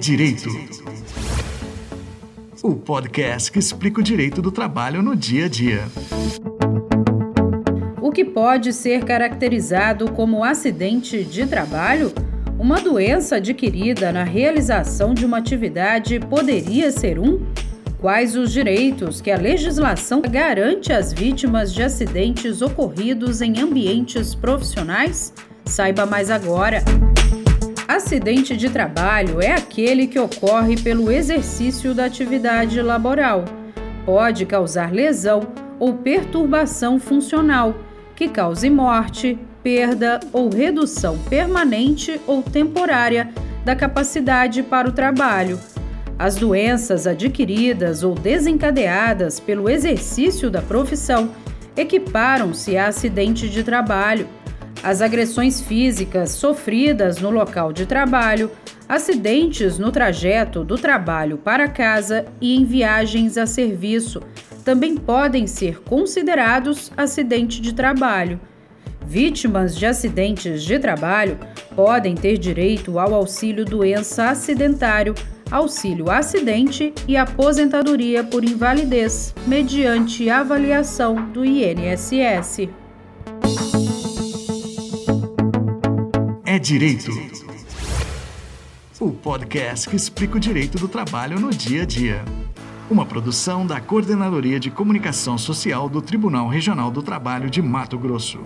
Direito. O podcast que explica o direito do trabalho no dia a dia. O que pode ser caracterizado como acidente de trabalho? Uma doença adquirida na realização de uma atividade poderia ser um? Quais os direitos que a legislação garante às vítimas de acidentes ocorridos em ambientes profissionais? Saiba mais agora. Acidente de trabalho é aquele que ocorre pelo exercício da atividade laboral. Pode causar lesão ou perturbação funcional, que cause morte, perda ou redução permanente ou temporária da capacidade para o trabalho as doenças adquiridas ou desencadeadas pelo exercício da profissão equiparam-se a acidente de trabalho. As agressões físicas sofridas no local de trabalho, acidentes no trajeto do trabalho para casa e em viagens a serviço também podem ser considerados acidente de trabalho. Vítimas de acidentes de trabalho podem ter direito ao auxílio doença acidentário auxílio acidente e aposentadoria por invalidez, mediante avaliação do INSS. Direito. O podcast que explica o direito do trabalho no dia a dia. Uma produção da Coordenadoria de Comunicação Social do Tribunal Regional do Trabalho de Mato Grosso.